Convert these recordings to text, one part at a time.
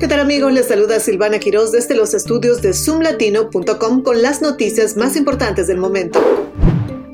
¿Qué tal amigos? Les saluda Silvana Quiroz desde los estudios de zoomlatino.com con las noticias más importantes del momento.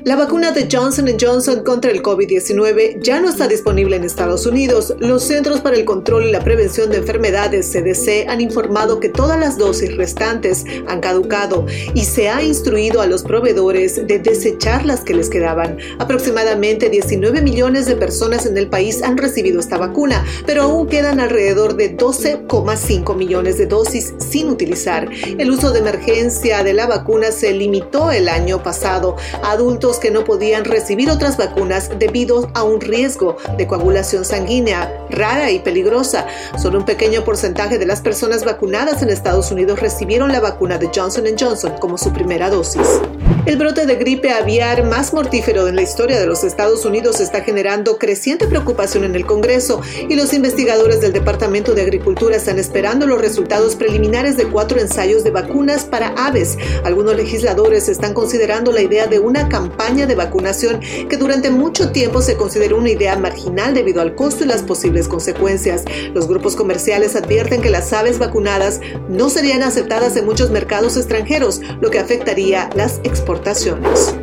La vacuna de Johnson Johnson contra el COVID-19 ya no está disponible en Estados Unidos. Los Centros para el Control y la Prevención de Enfermedades, CDC, han informado que todas las dosis restantes han caducado y se ha instruido a los proveedores de desechar las que les quedaban. Aproximadamente 19 millones de personas en el país han recibido esta vacuna, pero aún quedan alrededor de 12,5 millones de dosis sin utilizar. El uso de emergencia de la vacuna se limitó el año pasado a adultos que no podían recibir otras vacunas debido a un riesgo de coagulación sanguínea rara y peligrosa. Solo un pequeño porcentaje de las personas vacunadas en Estados Unidos recibieron la vacuna de Johnson Johnson como su primera dosis. El brote de gripe aviar más mortífero en la historia de los Estados Unidos está generando creciente preocupación en el Congreso y los investigadores del Departamento de Agricultura están esperando los resultados preliminares de cuatro ensayos de vacunas para aves. Algunos legisladores están considerando la idea de una campaña de vacunación que durante mucho tiempo se consideró una idea marginal debido al costo y las posibles consecuencias. Los grupos comerciales advierten que las aves vacunadas no serían aceptadas en muchos mercados extranjeros, lo que afectaría las exportaciones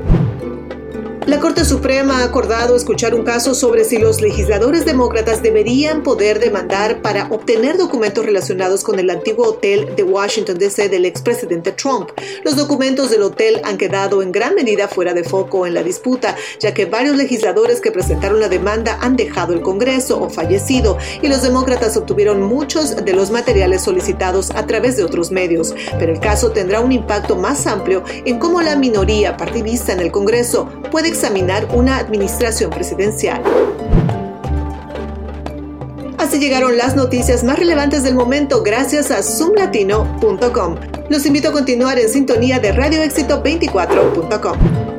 la Corte Suprema ha acordado escuchar un caso sobre si los legisladores demócratas deberían poder demandar para obtener documentos relacionados con el antiguo hotel de Washington DC del expresidente Trump. Los documentos del hotel han quedado en gran medida fuera de foco en la disputa, ya que varios legisladores que presentaron la demanda han dejado el Congreso o fallecido, y los demócratas obtuvieron muchos de los materiales solicitados a través de otros medios. Pero el caso tendrá un impacto más amplio en cómo la minoría partidista en el Congreso puede examinar una administración presidencial. Así llegaron las noticias más relevantes del momento gracias a zoomlatino.com. Los invito a continuar en sintonía de radioéxito24.com.